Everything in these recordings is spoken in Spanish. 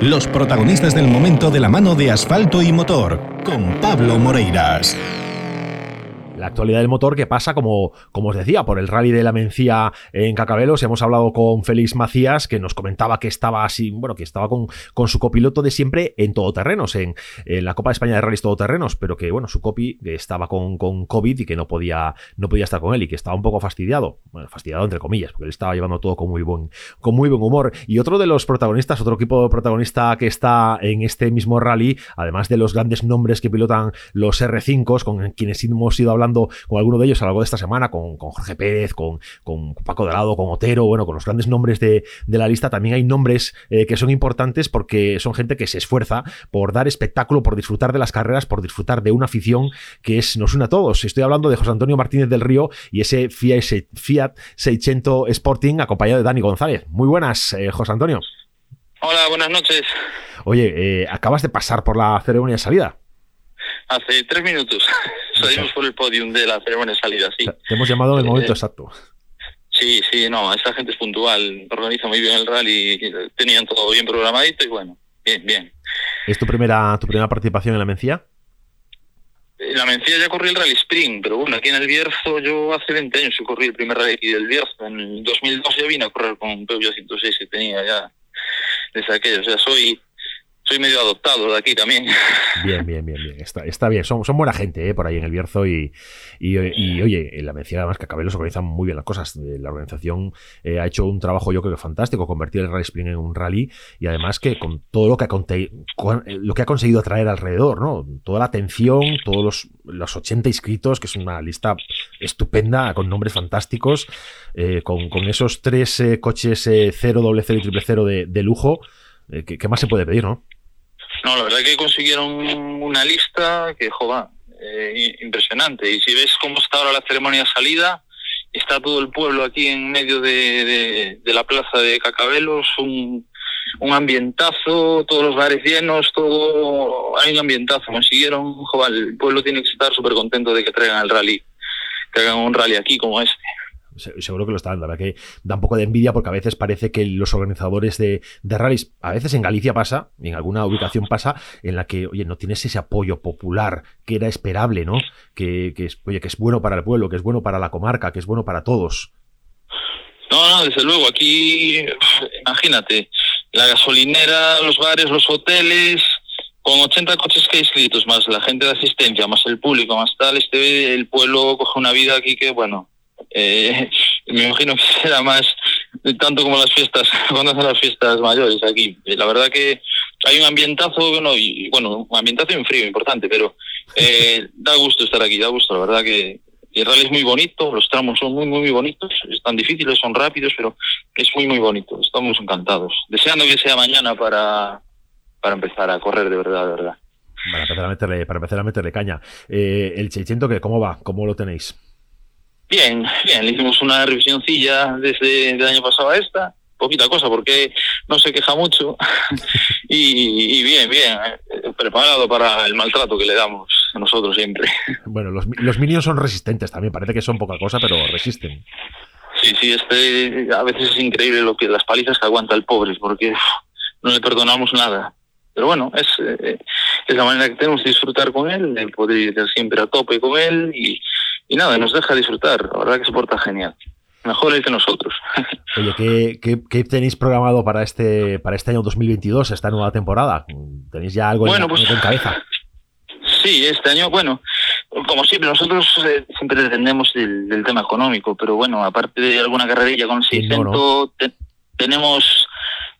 Los protagonistas del momento de la mano de asfalto y motor, con Pablo Moreiras la actualidad del motor que pasa, como, como os decía, por el rally de la Mencía en Cacabelos. Hemos hablado con Félix Macías, que nos comentaba que estaba así, bueno, que estaba con, con su copiloto de siempre en todoterrenos, en, en la Copa de España de Rallys todoterrenos, pero que, bueno, su copy estaba con, con COVID y que no podía, no podía estar con él y que estaba un poco fastidiado. Bueno, fastidiado entre comillas, porque él estaba llevando todo con muy buen, con muy buen humor. Y otro de los protagonistas, otro equipo protagonista que está en este mismo rally, además de los grandes nombres que pilotan los R5, con quienes hemos ido hablando con alguno de ellos a lo largo de esta semana, con, Jorge Pérez, con, con, Paco Dorado, con Otero, bueno, con los grandes nombres de, la lista, también hay nombres eh, que son importantes porque son gente que se esfuerza por dar espectáculo, por disfrutar de las carreras, por disfrutar de una afición que es, nos une a todos. Estoy hablando de José Antonio Martínez del Río y ese Fiat, 600 Sporting acompañado de Dani González. Muy buenas, eh, José Antonio. Hola, buenas noches. Oye, eh, acabas de pasar por la ceremonia de salida. Hace tres minutos salimos por el podium de la ceremonia de salida, sí. Te hemos llamado en el momento eh, exacto. Sí, sí, no, esta gente es puntual, organiza muy bien el rally, tenían todo bien programadito y bueno, bien, bien. ¿Es tu primera, tu primera participación en la Mencía? En la Mencía ya corrí el Rally Spring, pero bueno, aquí en el Bierzo yo hace 20 años que corrí el primer rally aquí del Bierzo. En 2002 ya vine a correr con Peugeot 106 que tenía ya desde aquello. O sea, soy soy medio adoptado de aquí también. Bien, bien, bien, bien. Está, está bien. Son, son buena gente ¿eh? por ahí en el Bierzo y, y, oye, en la mención además que los organizan muy bien las cosas. Eh, la organización eh, ha hecho un trabajo yo creo que fantástico, convertir el Rally Spring en un rally y además que con todo lo que ha, lo que ha conseguido atraer alrededor, ¿no? Toda la atención, todos los, los 80 inscritos, que es una lista estupenda, con nombres fantásticos, con, con, esos tres coches 0, doble 0 y triple 0 de, de lujo. ¿qué, ¿Qué más se puede pedir, no? No, la verdad que consiguieron una lista que, joder, eh, impresionante. Y si ves cómo está ahora la ceremonia de salida, está todo el pueblo aquí en medio de, la plaza de Cacabelos, un, un ambientazo, todos los bares llenos, todo, hay un ambientazo. Consiguieron, joder, el pueblo tiene que estar súper contento de que traigan el rally, que hagan un rally aquí como este seguro que lo están. La verdad que da un poco de envidia porque a veces parece que los organizadores de, de rallies, a veces en Galicia pasa, en alguna ubicación pasa, en la que, oye, no tienes ese apoyo popular que era esperable, ¿no? Que, que, es, oye, que es bueno para el pueblo, que es bueno para la comarca, que es bueno para todos. No, no, desde luego, aquí, imagínate, la gasolinera, los bares, los hoteles, con 80 coches que hay inscritos, más la gente de asistencia, más el público, más tal, este el pueblo coge una vida aquí que, bueno, eh, me imagino que será más tanto como las fiestas, cuando hacen las fiestas mayores aquí. La verdad que hay un ambientazo, bueno, y, bueno, un ambientazo en frío, importante, pero eh, da gusto estar aquí, da gusto, la verdad que el rally es muy bonito, los tramos son muy, muy, muy bonitos, están difíciles, son rápidos, pero es muy, muy bonito, estamos encantados. Deseando que sea mañana para, para empezar a correr de verdad, de verdad. Para empezar a meterle, para empezar a meterle caña. Eh, el Cheichento, ¿cómo va? ¿Cómo lo tenéis? Bien, bien, le hicimos una revisioncilla desde el año pasado a esta, poquita cosa porque no se queja mucho y, bien, bien, eh, preparado para el maltrato que le damos nosotros siempre. Bueno, los, los minions son resistentes también, parece que son poca cosa, pero resisten. Sí, sí, este a veces es increíble lo que las palizas que aguanta el pobre, porque no le perdonamos nada. Pero bueno, es, eh, es la manera que tenemos de disfrutar con él, de poder ir siempre a tope con él y, y nada, nos deja disfrutar. La verdad que se porta genial. Mejor él que nosotros. Oye, ¿qué, qué, tenéis programado para este para este año 2022, esta nueva temporada? ¿Tenéis ya algo en, pues, cabeza? Sí, este año, bueno, como siempre, nosotros eh, siempre dependemos del, tema económico, pero bueno, aparte de alguna carrerilla con 600, tenemos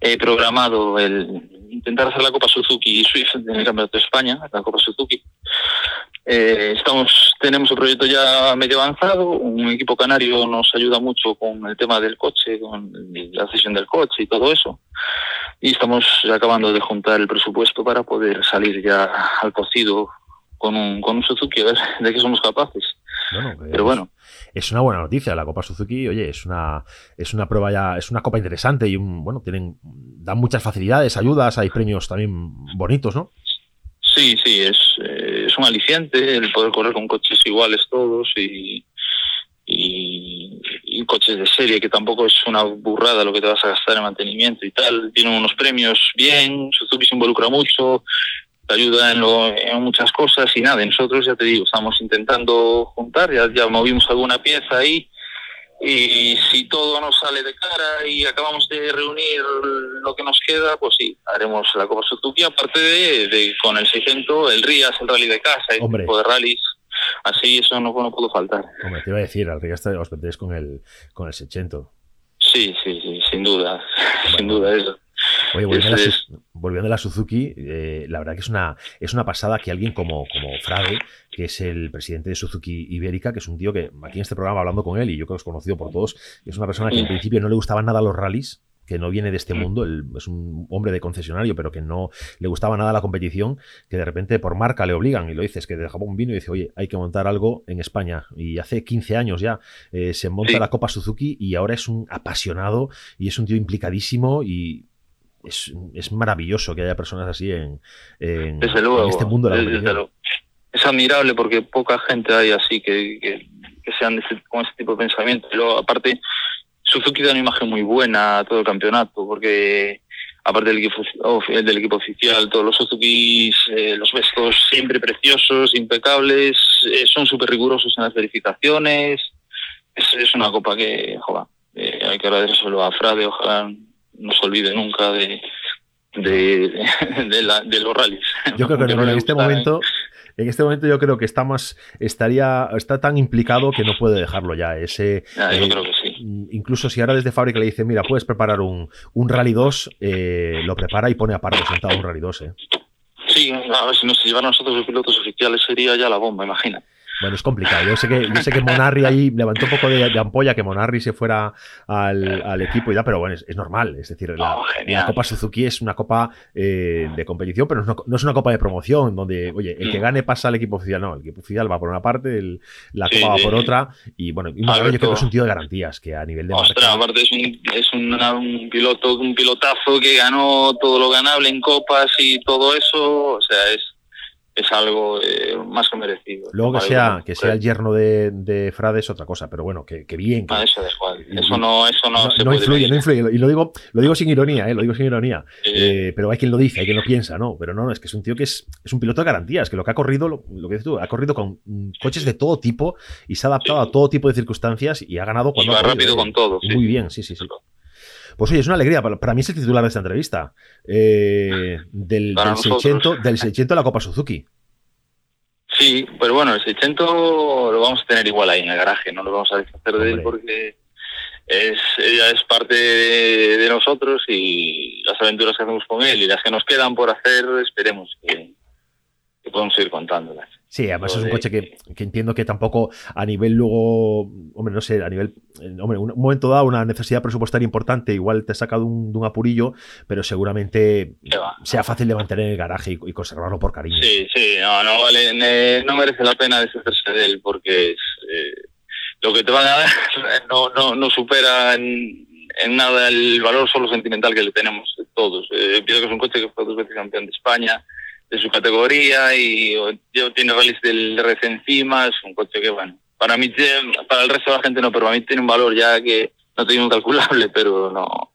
eh, programado el intentar hacer la Copa Suzuki y Swift en el Campeonato de España, la Copa Suzuki. Eh, estamos, tenemos el proyecto ya medio avanzado, un equipo canario nos ayuda mucho con el tema del coche, con la cesión del coche y todo eso. Y estamos acabando de juntar el presupuesto para poder salir ya al cocido con un, con un Suzuki, a ver de qué somos capaces. Pero bueno. Es una buena noticia la Copa Suzuki, oye, es una es una prueba ya, es una copa interesante y un, bueno, tienen dan muchas facilidades, ayudas, hay premios también bonitos, ¿no? Sí, sí, es, un aliciente el poder correr con coches iguales todos y, y, y coches de serie, que tampoco es una burrada lo que te vas a gastar en mantenimiento y tal. Tienen unos premios bien, Suzuki se involucra mucho, te ayuda en, lo, en muchas cosas y nada, nosotros ya te digo, estamos intentando juntar, ya, ya movimos alguna pieza ahí y si todo nos sale de cara y acabamos de reunir lo que nos queda, pues sí, haremos la Copa Suzuki, aparte de, con el 600, el RIAS, el rally de casa, el tipo de rallies. Así, eso no, no pudo faltar. Hombre, te iba a decir, al RIAS os metéis con el, con el 600. Sí, sí, sí, sin duda, sin duda eso. Oye, volviendo, a la, Suzuki, eh, la verdad que es una, es una pasada que alguien como, como Frade, que es el presidente de Suzuki Ibérica, que es un tío que aquí en este programa hablando con él, y yo creo que es conocido por todos, es una persona que en principio no le gustaban nada los rallies, que no viene de este mundo, es un hombre de concesionario, pero que no le gustaba nada la competición, que de repente por marca le obligan, y lo dices, que dejaba un vino y dice, oye, hay que montar algo en España. Y hace 15 años ya eh, se monta la Copa Suzuki y ahora es un apasionado y es un tío implicadísimo y es, es maravilloso que haya personas así en, en, este mundo de la Es admirable porque poca gente hay así que, que, sean con ese tipo de pensamiento. Pero aparte, Suzuki da una imagen muy buena a todo el campeonato porque aparte del equipo, del equipo oficial, todos los Suzuki, eh, los vestos siempre preciosos, impecables, eh, son súper rigurosos en las verificaciones. Es, es una copa que, joder, eh, hay que agradecérselo a Frade, ojalá no se olvide nunca de, de, la, de los rallies. Yo creo que en este momento... En este momento yo creo que está más, estaría, está tan implicado que no puede dejarlo ya. Ese, yo eh, creo que sí. Incluso si ahora desde fábrica le dice, mira, puedes preparar un, un Rally 2, eh, lo prepara y pone a Pardo sentado un Rally 2. Eh. Sí, a ver si nos llevan nosotros los pilotos oficiales sería ya la bomba, imagina. Bueno, es complicado. Yo sé que, yo sé que Monarri ahí levantó un poco de, ampolla que Monarri se fuera al, equipo y da, pero bueno, es, normal. Es decir, la, Copa Suzuki es una copa eh, de competición, pero no es, una, copa de promoción donde, oye, el que mm. gane pasa al equipo oficial. No, el equipo oficial va por una parte, la copa va por otra. Y bueno, yo creo que es un tío de garantías que a nivel de. Ostras, aparte es, un, es un, piloto, un pilotazo que ganó todo lo ganable en copas y todo eso. O sea, es es algo eh, más que merecido. Luego que sea, que sea el yerno de, de Frade es otra cosa, pero bueno, que, bien. Ah, eso Eso no, eso no, no, influye, no influye. Y lo digo, lo digo sin ironía, ¿eh? lo digo sin ironía. Eh, pero hay quien lo dice, hay quien lo piensa, ¿no? Pero no, es que es un tío que es, es un piloto de garantías, que lo que ha corrido, lo, que dices tú, ha corrido con coches de todo tipo y se ha adaptado a todo tipo de circunstancias y ha ganado cuando. Y va rápido ¿eh? con todo. Muy bien, sí, sí, sí. Pues oye, es una alegría. Para, mí es el titular de esta entrevista. del, del, 600, del 600 a la Copa Suzuki. Sí, pero bueno, el 600 lo vamos a tener igual ahí en el garaje, no lo vamos a deshacer de él porque es, ella es parte de, nosotros y las aventuras que hacemos con él y las que nos quedan por hacer, esperemos que, que podamos seguir contándolas. Sí, además es un coche que, entiendo que tampoco a nivel luego, hombre, no sé, a nivel, hombre, un momento dado una necesidad presupuestaria importante, igual te saca de un, de un apurillo, pero seguramente sea fácil de mantener en el garaje y, conservarlo por cariño. Sí, sí, no, no vale, no merece la pena deshacerse de él porque es, eh, lo que te van a dar no, no, no supera en, nada el valor solo sentimental que le tenemos todos. Eh, pienso que es un coche que fue dos veces campeón de España, de su categoría y yo tiene rallies del RC encima, es un coche que bueno, para mí para el resto de la gente no, pero para mí tiene un valor ya que no tengo calculable, pero no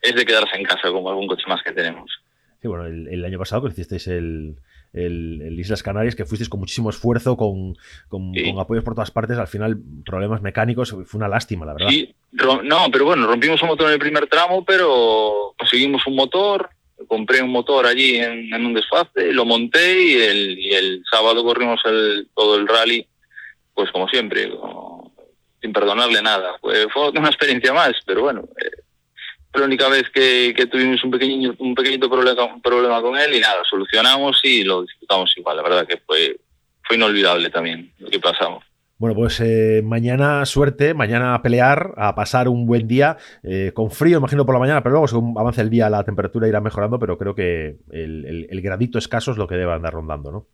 es de quedarse en casa como algún coche más que tenemos. Sí, bueno, el, año pasado que hicisteis el, el, Islas Canarias, que fuisteis con muchísimo esfuerzo, con, con, apoyos por todas partes, al final problemas mecánicos, fue una lástima, la verdad. Sí, no, pero bueno, rompimos un motor en el primer tramo, pero conseguimos un motor, compré un motor allí en, un desfase, lo monté y el, y el sábado corrimos el, todo el rally, pues como siempre, sin perdonarle nada. fue una experiencia más, pero bueno, eh, fue la única vez que, tuvimos un pequeño, un pequeñito problema, problema con él y nada, solucionamos y lo disfrutamos igual. La verdad que fue, fue inolvidable también lo que pasamos. Bueno, pues eh, mañana suerte, mañana a pelear, a pasar un buen día, eh, con frío, imagino por la mañana, pero luego según avance el día la temperatura irá mejorando, pero creo que el, gradito escaso es lo que debe andar rondando, ¿no?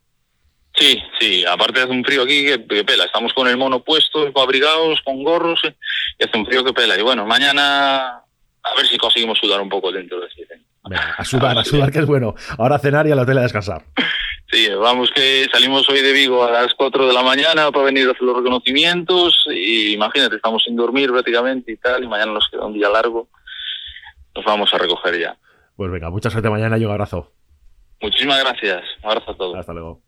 Sí, sí, aparte hace un frío aquí que, pela, estamos con el mono puesto, abrigados, con gorros, eh, y hace un frío que pela. Y bueno, mañana a ver si conseguimos sudar un poco dentro de ese a sudar, a, sudar, que es bueno. Ahora a cenar y a la tele a descansar. Sí, vamos que salimos hoy de Vigo a las 4 de la mañana para venir a hacer los reconocimientos y imagínate, estamos sin dormir prácticamente y tal, y mañana nos queda un día largo. Nos vamos a recoger ya. Pues venga, mucha suerte mañana y un abrazo. Muchísimas gracias. Un abrazo a todos. Hasta luego.